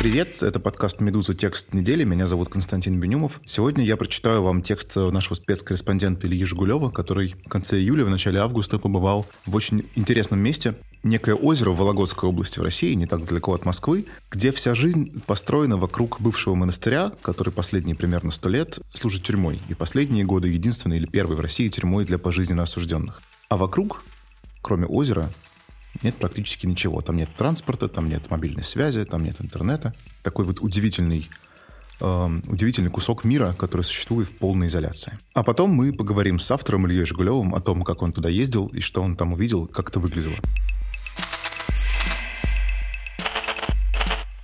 Привет, это подкаст «Медуза. Текст недели». Меня зовут Константин Бенюмов. Сегодня я прочитаю вам текст нашего спецкорреспондента Ильи Жигулева, который в конце июля, в начале августа побывал в очень интересном месте. Некое озеро в Вологодской области в России, не так далеко от Москвы, где вся жизнь построена вокруг бывшего монастыря, который последние примерно сто лет служит тюрьмой. И последние годы единственной или первой в России тюрьмой для пожизненно осужденных. А вокруг, кроме озера, нет практически ничего. Там нет транспорта, там нет мобильной связи, там нет интернета. Такой вот удивительный э, удивительный кусок мира, который существует в полной изоляции. А потом мы поговорим с автором Ильей Жигулевым о том, как он туда ездил и что он там увидел, как это выглядело.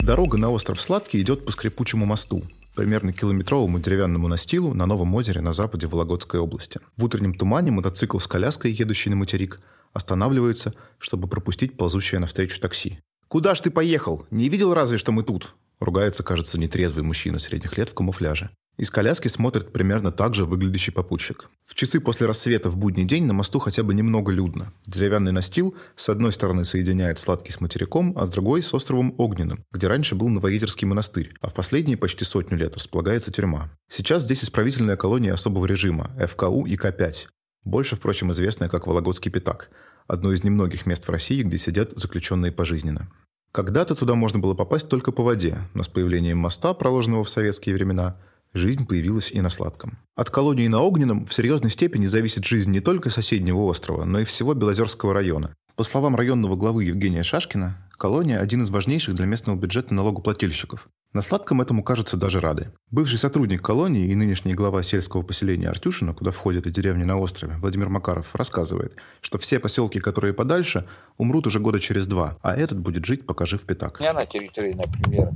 Дорога на остров Сладкий идет по скрипучему мосту, примерно километровому деревянному настилу на Новом озере на западе Вологодской области. В утреннем тумане мотоцикл с коляской, едущий на материк, останавливается, чтобы пропустить ползущее навстречу такси. «Куда ж ты поехал? Не видел разве, что мы тут?» Ругается, кажется, нетрезвый мужчина средних лет в камуфляже. Из коляски смотрит примерно так же выглядящий попутчик. В часы после рассвета в будний день на мосту хотя бы немного людно. Деревянный настил с одной стороны соединяет сладкий с материком, а с другой с островом Огненным, где раньше был Новоедерский монастырь, а в последние почти сотню лет располагается тюрьма. Сейчас здесь исправительная колония особого режима, ФКУ и К-5, больше, впрочем, известная как Вологодский Пятак, одно из немногих мест в России, где сидят заключенные пожизненно. Когда-то туда можно было попасть только по воде, но с появлением моста, проложенного в советские времена, жизнь появилась и на Сладком. От колонии на Огненном в серьезной степени зависит жизнь не только соседнего острова, но и всего Белозерского района. По словам районного главы Евгения Шашкина, колония – один из важнейших для местного бюджета налогоплательщиков. На сладком этому, кажется, даже рады. Бывший сотрудник колонии и нынешний глава сельского поселения Артюшина, куда входят и деревни на острове, Владимир Макаров, рассказывает, что все поселки, которые подальше, умрут уже года через два, а этот будет жить, пока жив пятак. У меня на территории, например,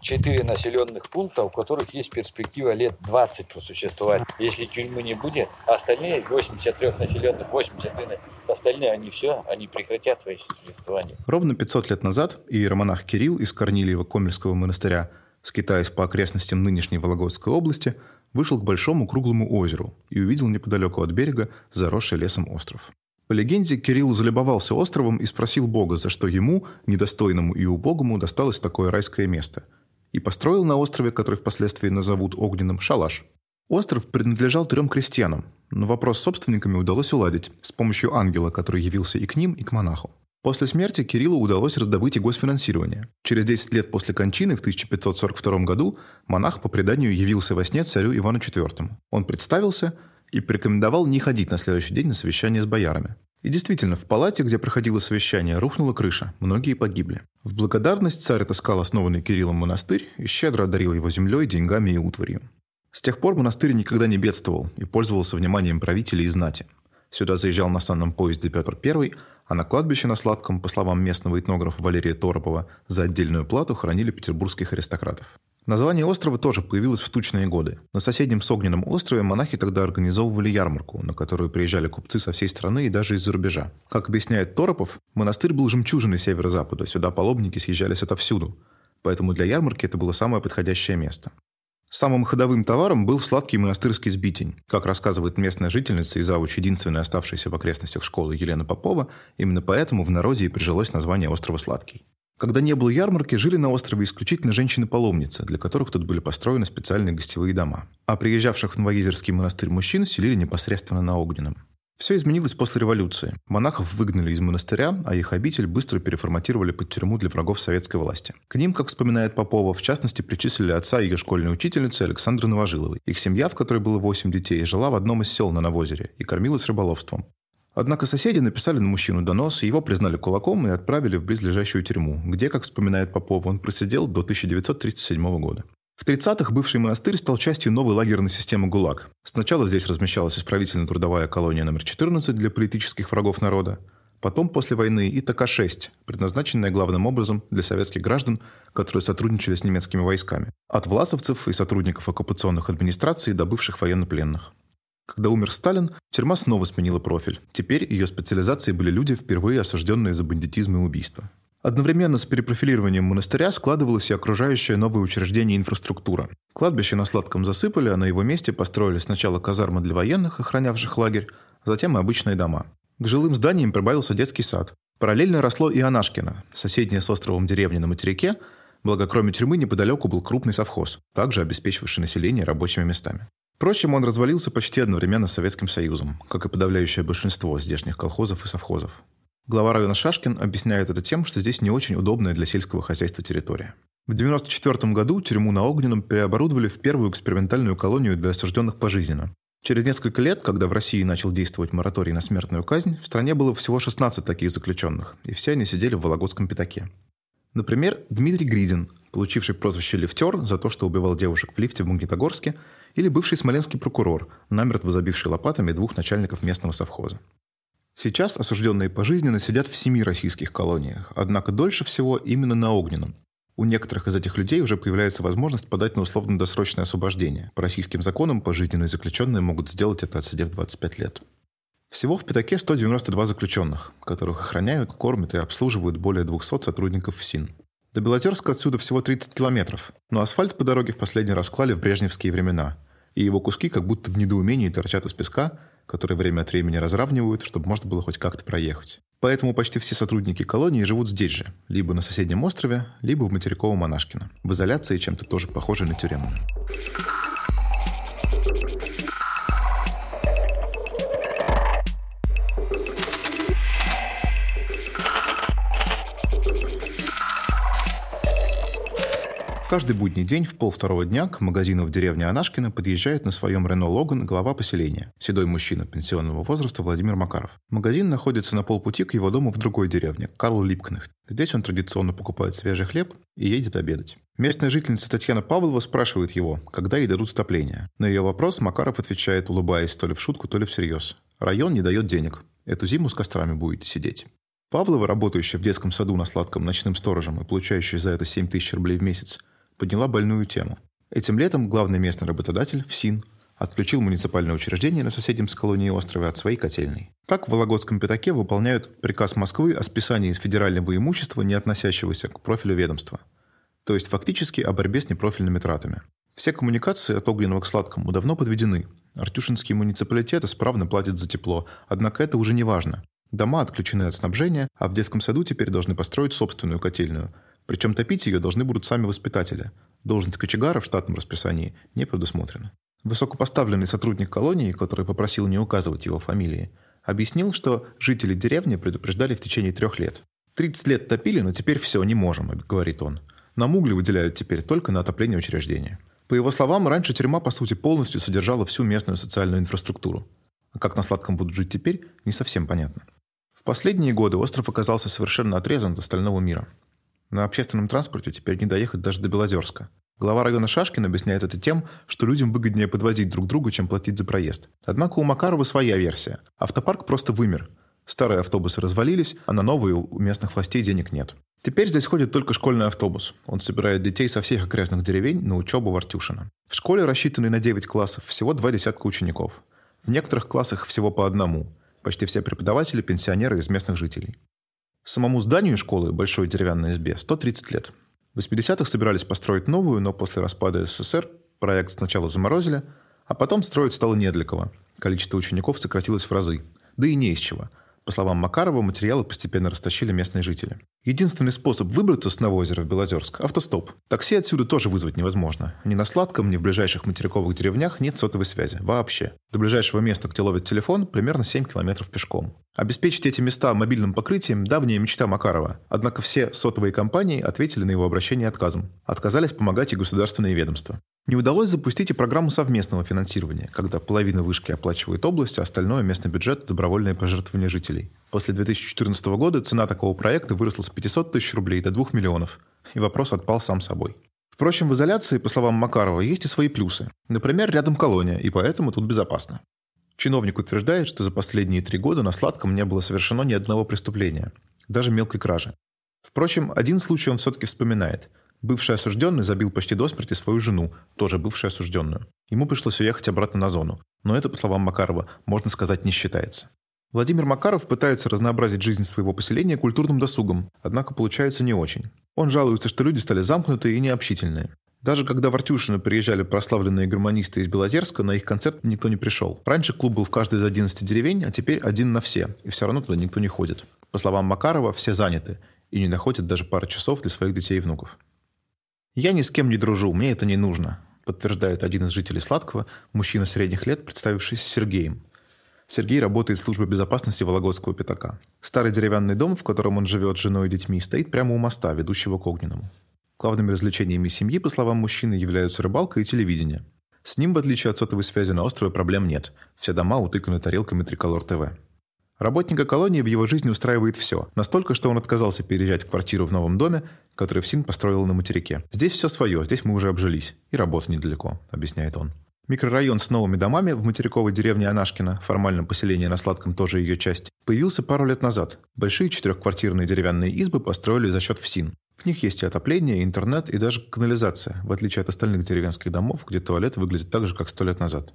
четыре населенных пункта, у которых есть перспектива лет 20 просуществовать. Если тюрьмы не будет, а остальные 83 населенных, 83 остальные, они все, они прекратят свое существование. Ровно 500 лет назад иеромонах Кирилл из Корнилиева-Комельского монастыря, скитаясь по окрестностям нынешней Вологодской области, вышел к большому круглому озеру и увидел неподалеку от берега заросший лесом остров. По легенде, Кирилл залюбовался островом и спросил Бога, за что ему, недостойному и убогому, досталось такое райское место. И построил на острове, который впоследствии назовут Огненным, шалаш. Остров принадлежал трем крестьянам, но вопрос с собственниками удалось уладить с помощью ангела, который явился и к ним, и к монаху. После смерти Кириллу удалось раздобыть и госфинансирование. Через 10 лет после кончины в 1542 году монах по преданию явился во сне царю Ивану IV. Он представился и порекомендовал не ходить на следующий день на совещание с боярами. И действительно, в палате, где проходило совещание, рухнула крыша, многие погибли. В благодарность царь отыскал основанный Кириллом монастырь и щедро одарил его землей, деньгами и утварью. С тех пор монастырь никогда не бедствовал и пользовался вниманием правителей и знати. Сюда заезжал на санном поезде Петр I, а на кладбище на Сладком, по словам местного этнографа Валерия Торопова, за отдельную плату хоронили петербургских аристократов. Название острова тоже появилось в тучные годы. На соседнем с Огненном острове монахи тогда организовывали ярмарку, на которую приезжали купцы со всей страны и даже из-за рубежа. Как объясняет Торопов, монастырь был жемчужиной северо-запада, сюда паломники съезжались отовсюду. Поэтому для ярмарки это было самое подходящее место. Самым ходовым товаром был сладкий монастырский сбитень. Как рассказывает местная жительница и завуч единственная оставшаяся в окрестностях школы Елена Попова, именно поэтому в народе и прижилось название острова Сладкий. Когда не было ярмарки, жили на острове исключительно женщины-паломницы, для которых тут были построены специальные гостевые дома. А приезжавших в Новоезерский монастырь мужчин селили непосредственно на Огненном. Все изменилось после революции. Монахов выгнали из монастыря, а их обитель быстро переформатировали под тюрьму для врагов советской власти. К ним, как вспоминает Попова, в частности, причислили отца ее школьной учительницы Александры Новожиловой. Их семья, в которой было 8 детей, жила в одном из сел на Новозере и кормилась рыболовством. Однако соседи написали на мужчину донос, его признали кулаком и отправили в близлежащую тюрьму, где, как вспоминает Попов, он просидел до 1937 года. В 30-х бывший монастырь стал частью новой лагерной системы ГУЛАГ. Сначала здесь размещалась исправительно-трудовая колония номер 14 для политических врагов народа, потом после войны и ТК-6, предназначенная главным образом для советских граждан, которые сотрудничали с немецкими войсками, от власовцев и сотрудников оккупационных администраций до бывших военнопленных. Когда умер Сталин, тюрьма снова сменила профиль. Теперь ее специализацией были люди, впервые осужденные за бандитизм и убийство. Одновременно с перепрофилированием монастыря складывалась и окружающая новое учреждение инфраструктура. Кладбище на Сладком засыпали, а на его месте построили сначала казармы для военных, охранявших лагерь, затем и обычные дома. К жилым зданиям прибавился детский сад. Параллельно росло и Анашкино, соседняя с островом деревня на материке, Благо, кроме тюрьмы, неподалеку был крупный совхоз, также обеспечивавший население рабочими местами. Впрочем, он развалился почти одновременно с Советским Союзом, как и подавляющее большинство здешних колхозов и совхозов. Глава района Шашкин объясняет это тем, что здесь не очень удобная для сельского хозяйства территория. В 1994 году тюрьму на Огненном переоборудовали в первую экспериментальную колонию для осужденных пожизненно. Через несколько лет, когда в России начал действовать мораторий на смертную казнь, в стране было всего 16 таких заключенных, и все они сидели в Вологодском пятаке. Например, Дмитрий Гридин, получивший прозвище «Лифтер» за то, что убивал девушек в лифте в Магнитогорске, или бывший смоленский прокурор, намертво забивший лопатами двух начальников местного совхоза. Сейчас осужденные пожизненно сидят в семи российских колониях, однако дольше всего именно на Огненном. У некоторых из этих людей уже появляется возможность подать на условно-досрочное освобождение. По российским законам пожизненные заключенные могут сделать это, отсидев 25 лет. Всего в Пятаке 192 заключенных, которых охраняют, кормят и обслуживают более 200 сотрудников ФСИН. До Белозерска отсюда всего 30 километров, но асфальт по дороге в последний раз клали в брежневские времена, и его куски как будто в недоумении торчат из песка, которые время от времени разравнивают, чтобы можно было хоть как-то проехать. Поэтому почти все сотрудники колонии живут здесь же, либо на соседнем острове, либо в материковом Монашкино, в изоляции чем-то тоже похожей на тюремную. Каждый будний день в полвторого дня к магазину в деревне Анашкина подъезжает на своем Рено Логан глава поселения, седой мужчина пенсионного возраста Владимир Макаров. Магазин находится на полпути к его дому в другой деревне, Карл Липкнехт. Здесь он традиционно покупает свежий хлеб и едет обедать. Местная жительница Татьяна Павлова спрашивает его, когда ей дадут отопление. На ее вопрос Макаров отвечает, улыбаясь то ли в шутку, то ли всерьез. Район не дает денег. Эту зиму с кострами будете сидеть. Павлова, работающая в детском саду на сладком ночным сторожем и получающая за это 7 тысяч рублей в месяц, подняла больную тему. Этим летом главный местный работодатель, ФСИН, отключил муниципальное учреждение на соседнем с колонией острове от своей котельной. Так в Вологодском пятаке выполняют приказ Москвы о списании из федерального имущества, не относящегося к профилю ведомства. То есть фактически о борьбе с непрофильными тратами. Все коммуникации от огненного к сладкому давно подведены. Артюшинские муниципалитеты справно платят за тепло, однако это уже не важно. Дома отключены от снабжения, а в детском саду теперь должны построить собственную котельную – причем топить ее должны будут сами воспитатели. Должность кочегара в штатном расписании не предусмотрена. Высокопоставленный сотрудник колонии, который попросил не указывать его фамилии, объяснил, что жители деревни предупреждали в течение трех лет. «30 лет топили, но теперь все, не можем», — говорит он. Нам угли выделяют теперь только на отопление учреждения. По его словам, раньше тюрьма, по сути, полностью содержала всю местную социальную инфраструктуру. А как на сладком будут жить теперь, не совсем понятно. В последние годы остров оказался совершенно отрезан от остального мира. На общественном транспорте теперь не доехать даже до Белозерска. Глава района Шашкин объясняет это тем, что людям выгоднее подвозить друг друга, чем платить за проезд. Однако у Макарова своя версия. Автопарк просто вымер. Старые автобусы развалились, а на новые у местных властей денег нет. Теперь здесь ходит только школьный автобус. Он собирает детей со всех окрестных деревень на учебу в Артюшино. В школе, рассчитанной на 9 классов, всего два десятка учеников. В некоторых классах всего по одному. Почти все преподаватели – пенсионеры из местных жителей. Самому зданию школы, большой деревянной избе, 130 лет. В 80-х собирались построить новую, но после распада СССР проект сначала заморозили, а потом строить стало не для кого. Количество учеников сократилось в разы. Да и не из чего. По словам Макарова, материалы постепенно растащили местные жители. Единственный способ выбраться с Новоозера в Белозерск – автостоп. Такси отсюда тоже вызвать невозможно. Ни на Сладком, ни в ближайших материковых деревнях нет сотовой связи. Вообще. До ближайшего места, где ловит телефон, примерно 7 километров пешком. Обеспечить эти места мобильным покрытием – давняя мечта Макарова. Однако все сотовые компании ответили на его обращение отказом. Отказались помогать и государственные ведомства. Не удалось запустить и программу совместного финансирования, когда половина вышки оплачивает область, а остальное местный бюджет – добровольное пожертвование жителей. После 2014 года цена такого проекта выросла с 500 тысяч рублей до 2 миллионов, и вопрос отпал сам собой. Впрочем, в изоляции, по словам Макарова, есть и свои плюсы. Например, рядом колония, и поэтому тут безопасно. Чиновник утверждает, что за последние три года на Сладком не было совершено ни одного преступления, даже мелкой кражи. Впрочем, один случай он все-таки вспоминает – Бывший осужденный забил почти до смерти свою жену, тоже бывшую осужденную. Ему пришлось уехать обратно на зону. Но это, по словам Макарова, можно сказать, не считается. Владимир Макаров пытается разнообразить жизнь своего поселения культурным досугом, однако получается не очень. Он жалуется, что люди стали замкнутые и необщительные. Даже когда в Артюшино приезжали прославленные гармонисты из Белозерска, на их концерт никто не пришел. Раньше клуб был в каждой из 11 деревень, а теперь один на все, и все равно туда никто не ходит. По словам Макарова, все заняты и не находят даже пары часов для своих детей и внуков. «Я ни с кем не дружу, мне это не нужно», подтверждает один из жителей Сладкого, мужчина средних лет, представившийся Сергеем. Сергей работает в службе безопасности Вологодского пятака. Старый деревянный дом, в котором он живет с женой и детьми, стоит прямо у моста, ведущего к Огненному. Главными развлечениями семьи, по словам мужчины, являются рыбалка и телевидение. С ним, в отличие от сотовой связи на острове, проблем нет. Все дома утыканы тарелками Триколор ТВ. Работника колонии в его жизни устраивает все. Настолько, что он отказался переезжать в квартиру в новом доме, который ФСИН построил на материке. «Здесь все свое, здесь мы уже обжились. И работа недалеко», — объясняет он. Микрорайон с новыми домами в материковой деревне Анашкина, формальном поселении на Сладком тоже ее часть, появился пару лет назад. Большие четырехквартирные деревянные избы построили за счет ФСИН. В них есть и отопление, и интернет, и даже канализация, в отличие от остальных деревенских домов, где туалет выглядит так же, как сто лет назад.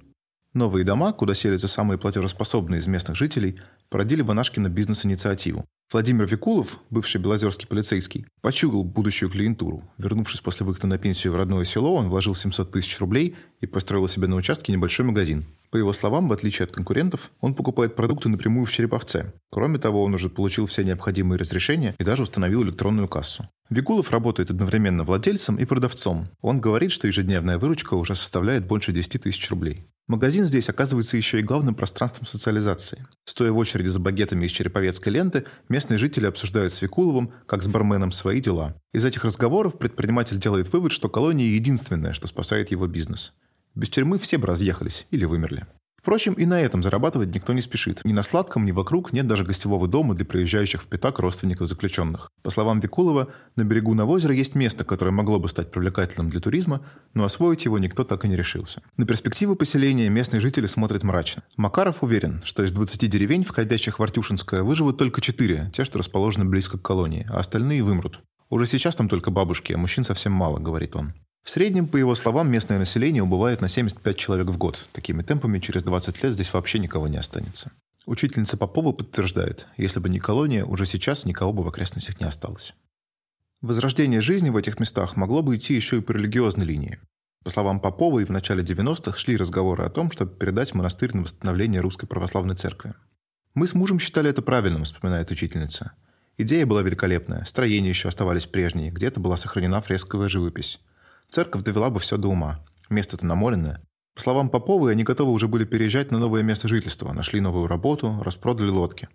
Новые дома, куда селятся самые платежеспособные из местных жителей, породили в Анашкино бизнес-инициативу. Владимир Викулов, бывший белозерский полицейский, почугал будущую клиентуру. Вернувшись после выхода на пенсию в родное село, он вложил 700 тысяч рублей и построил себе на участке небольшой магазин. По его словам, в отличие от конкурентов, он покупает продукты напрямую в Череповце. Кроме того, он уже получил все необходимые разрешения и даже установил электронную кассу. Викулов работает одновременно владельцем и продавцом. Он говорит, что ежедневная выручка уже составляет больше 10 тысяч рублей. Магазин здесь оказывается еще и главным пространством социализации. Стоя в очереди за багетами из череповецкой ленты, местные жители обсуждают с Викуловым, как с барменом, свои дела. Из этих разговоров предприниматель делает вывод, что колония единственное, что спасает его бизнес. Без тюрьмы все бы разъехались или вымерли. Впрочем, и на этом зарабатывать никто не спешит. Ни на сладком, ни вокруг нет даже гостевого дома для приезжающих в Пятак родственников заключенных. По словам Викулова, на берегу Навозера есть место, которое могло бы стать привлекательным для туризма, но освоить его никто так и не решился. На перспективы поселения местные жители смотрят мрачно. Макаров уверен, что из 20 деревень, входящих в Артюшинское, выживут только 4, те, что расположены близко к колонии, а остальные вымрут. Уже сейчас там только бабушки, а мужчин совсем мало, говорит он. В среднем, по его словам, местное население убывает на 75 человек в год. Такими темпами через 20 лет здесь вообще никого не останется. Учительница Попова подтверждает, если бы не колония, уже сейчас никого бы в окрестностях не осталось. Возрождение жизни в этих местах могло бы идти еще и по религиозной линии. По словам Поповой, в начале 90-х шли разговоры о том, чтобы передать монастырь на восстановление Русской Православной Церкви. «Мы с мужем считали это правильным», — вспоминает учительница. Идея была великолепная, строения еще оставались прежние, где-то была сохранена фресковая живопись. Церковь довела бы все до ума. Место-то намоленное. По словам Поповой, они готовы уже были переезжать на новое место жительства, нашли новую работу, распродали лодки.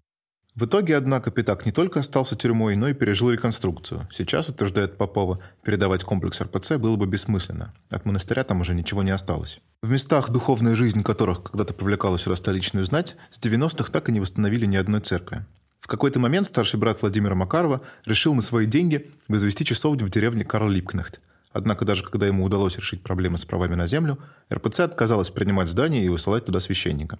В итоге, однако, Пятак не только остался тюрьмой, но и пережил реконструкцию. Сейчас, утверждает Попова, передавать комплекс РПЦ было бы бессмысленно. От монастыря там уже ничего не осталось. В местах, духовная жизнь которых когда-то привлекала сюда столичную знать, с 90-х так и не восстановили ни одной церкви. В какой-то момент старший брат Владимира Макарова решил на свои деньги возвести часовню в деревне Карл Липкнехт – Однако даже когда ему удалось решить проблемы с правами на землю, РПЦ отказалась принимать здание и высылать туда священника.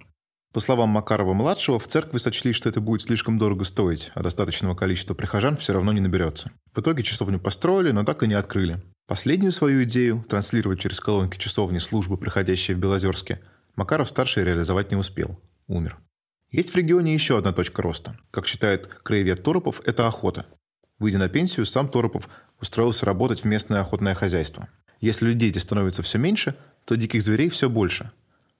По словам Макарова-младшего, в церкви сочли, что это будет слишком дорого стоить, а достаточного количества прихожан все равно не наберется. В итоге часовню построили, но так и не открыли. Последнюю свою идею – транслировать через колонки часовни службы, приходящие в Белозерске, Макаров-старший реализовать не успел. Умер. Есть в регионе еще одна точка роста. Как считает краевед Торопов, это охота. Выйдя на пенсию, сам Торопов устроился работать в местное охотное хозяйство. Если людей становится все меньше, то диких зверей все больше.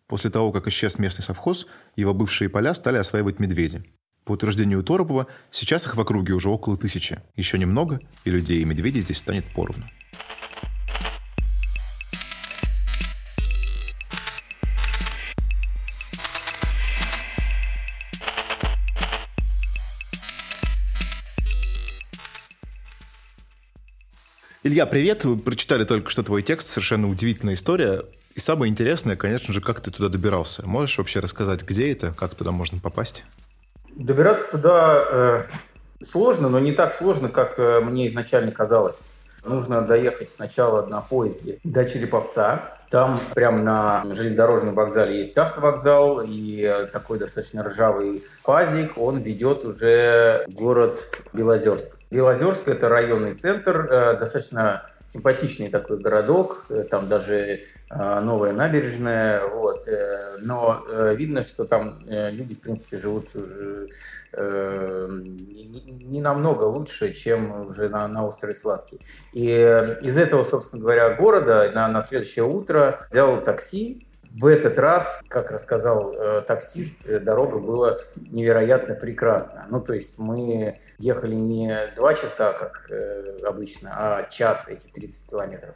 После того, как исчез местный совхоз, его бывшие поля стали осваивать медведи. По утверждению Торопова, сейчас их в округе уже около тысячи. Еще немного, и людей и медведей здесь станет поровну. Илья, привет. Вы прочитали только что твой текст. Совершенно удивительная история. И самое интересное, конечно же, как ты туда добирался. Можешь вообще рассказать, где это, как туда можно попасть? Добираться туда э, сложно, но не так сложно, как э, мне изначально казалось. Нужно доехать сначала на поезде до Череповца. Там прямо на железнодорожном вокзале есть автовокзал и такой достаточно ржавый пазик. Он ведет уже город Белозерск. Белозерск – это районный центр, э, достаточно симпатичный такой городок, э, там даже э, новая набережная, вот. но видно, что там люди, в принципе, живут уже не намного лучше, чем уже на, на острове Сладкий. И из этого, собственно говоря, города на, на следующее утро взял такси, В этот раз, как рассказал э, таксист, э, дорога была невероятно прекрасна. Ну, то есть мы ехали не два часа, как э, обычно, а час эти 30 километров.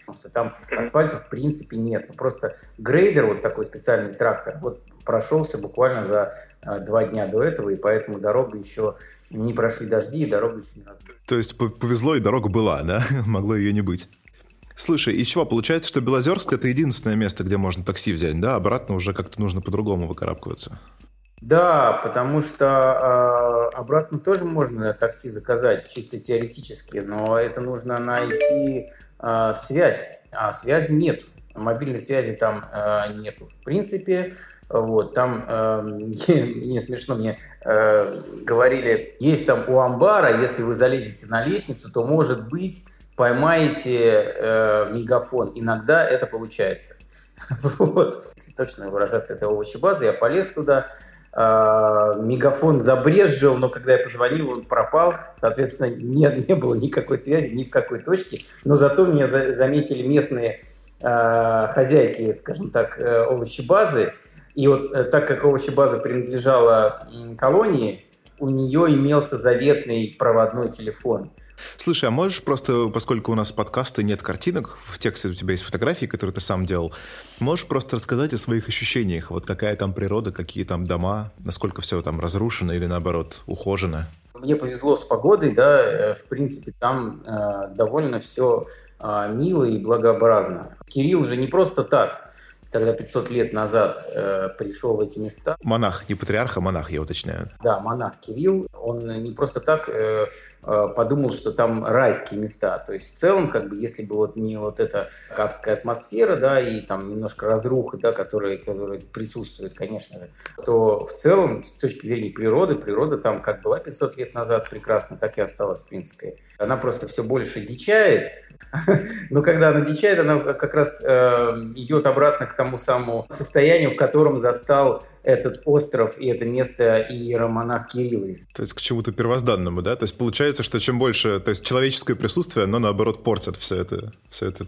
Потому что там асфальта в принципе нет. Ну, просто грейдер, вот такой специальный трактор, вот прошелся буквально за э, два дня до этого, и поэтому дорога еще не прошли дожди, и дорога еще не разбита. То есть повезло, и дорога была, да? Могло ее не быть. Слушай, и чего, получается, что Белозерск — это единственное место, где можно такси взять, да? Обратно уже как-то нужно по-другому выкарабкиваться. Да, потому что э, обратно тоже можно такси заказать, чисто теоретически, но это нужно найти э, связь, а связи нет. Мобильной связи там э, нету. В принципе, вот, там, э, не смешно, мне э, говорили, есть там у амбара, если вы залезете на лестницу, то, может быть, поймаете э, мегафон. Иногда это получается. вот. Если точно выражаться, это овощебаза, я полез туда, э, мегафон забрезжил, но когда я позвонил, он пропал. Соответственно, не, не было никакой связи, ни в какой точке. Но зато меня за, заметили местные э, хозяйки, скажем так, э, овощебазы. И вот э, так как овощебаза принадлежала колонии, у нее имелся заветный проводной телефон – Слушай, а можешь просто, поскольку у нас подкасты нет картинок, в тексте у тебя есть фотографии, которые ты сам делал, можешь просто рассказать о своих ощущениях? Вот какая там природа, какие там дома, насколько все там разрушено или наоборот ухожено? Мне повезло с погодой, да, э, в принципе, там э, довольно все э, мило и благообразно. Кирилл же не просто так когда 500 лет назад э, пришел в эти места. Монах, не патриарх, а монах, я уточняю. Да, монах Кирилл, он не просто так э, э, подумал, что там райские места. То есть в целом, как бы, если бы вот не вот эта адская атмосфера, да, и там немножко разруха, да, которая, которая присутствует, конечно же, то в целом, с точки зрения природы, природа там как была 500 лет назад прекрасна, так и осталась, в принципе. Она просто все больше дичает, но когда она дичает, она как раз э, идет обратно к тому самому состоянию, в котором застал этот остров и это место иеромонах Кирилл. То есть к чему-то первозданному, да? То есть получается, что чем больше, то есть человеческое присутствие, оно наоборот портит все это, все это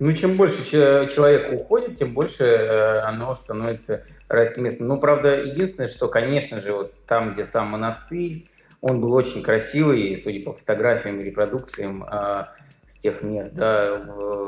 ну, чем больше человек уходит, тем больше э, оно становится райским местом. Ну, правда, единственное, что, конечно же, вот там, где сам монастырь, он был очень красивый, и, судя по фотографиям и репродукциям, э, с тех мест да,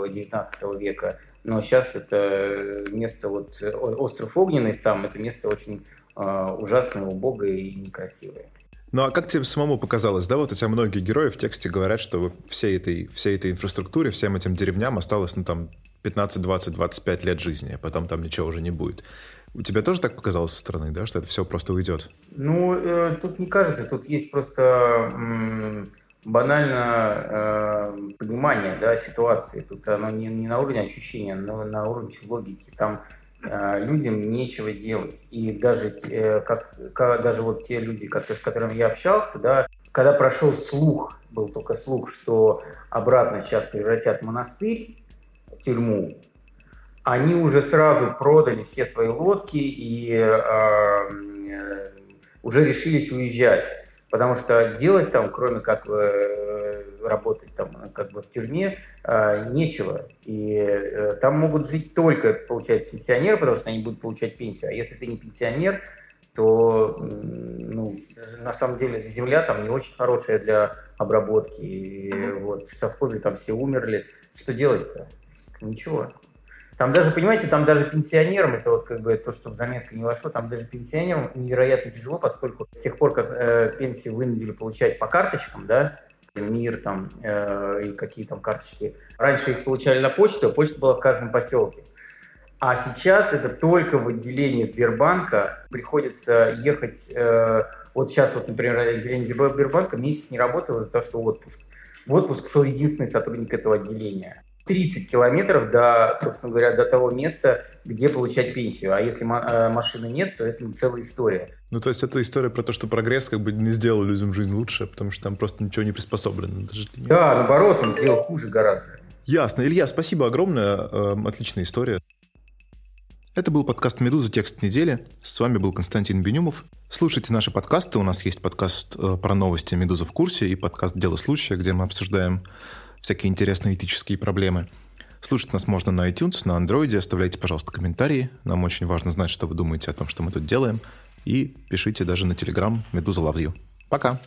19 века. Но сейчас это место, вот остров Огненный сам, это место очень э, ужасное, убогое и некрасивое. Ну а как тебе самому показалось, да, вот у тебя многие герои в тексте говорят, что всей этой, всей этой инфраструктуре, всем этим деревням осталось, ну там, 15, 20, 25 лет жизни, а потом там ничего уже не будет. У тебя тоже так показалось со стороны, да, что это все просто уйдет? Ну, э, тут не кажется, тут есть просто... М- банально э, понимание да, ситуации. Тут оно не, не на уровне ощущения, но на уровне логики. Там э, людям нечего делать. И даже, э, как, как, даже вот те люди, которые, с которыми я общался, да, когда прошел слух, был только слух, что обратно сейчас превратят монастырь, тюрьму, они уже сразу продали все свои лодки и э, э, уже решились уезжать потому что делать там, кроме как э, работать там как бы в тюрьме, э, нечего. И э, там могут жить только, получать пенсионеры, потому что они будут получать пенсию. А если ты не пенсионер, то ну, на самом деле земля там не очень хорошая для обработки. И вот совхозы там все умерли. Что делать-то? Ничего. Там даже, понимаете, там даже пенсионерам, это вот как бы то, что в заметку не вошло, там даже пенсионерам невероятно тяжело, поскольку с тех пор, как э, пенсию вынудили получать по карточкам, да, МИР там э, и какие там карточки. Раньше их получали на почту, а почта была в каждом поселке. А сейчас это только в отделении Сбербанка приходится ехать. Э, вот сейчас вот, например, отделение Сбербанка месяц не работало из-за того, что отпуск. В отпуск ушел единственный сотрудник этого отделения. 30 километров до, собственно говоря, до того места, где получать пенсию. А если э, машины нет, то это целая история. Ну, то есть это история про то, что прогресс как бы не сделал людям жизнь лучше, потому что там просто ничего не приспособлено. Даже да, наоборот, он сделал хуже гораздо. Ясно. Илья, спасибо огромное. Эм, отличная история. Это был подкаст «Медуза. Текст недели». С вами был Константин Бенюмов. Слушайте наши подкасты. У нас есть подкаст э, про новости «Медуза в курсе» и подкаст «Дело случая», где мы обсуждаем всякие интересные этические проблемы. Слушать нас можно на iTunes, на Android. Оставляйте, пожалуйста, комментарии. Нам очень важно знать, что вы думаете о том, что мы тут делаем. И пишите даже на Telegram «Медуза You». Пока!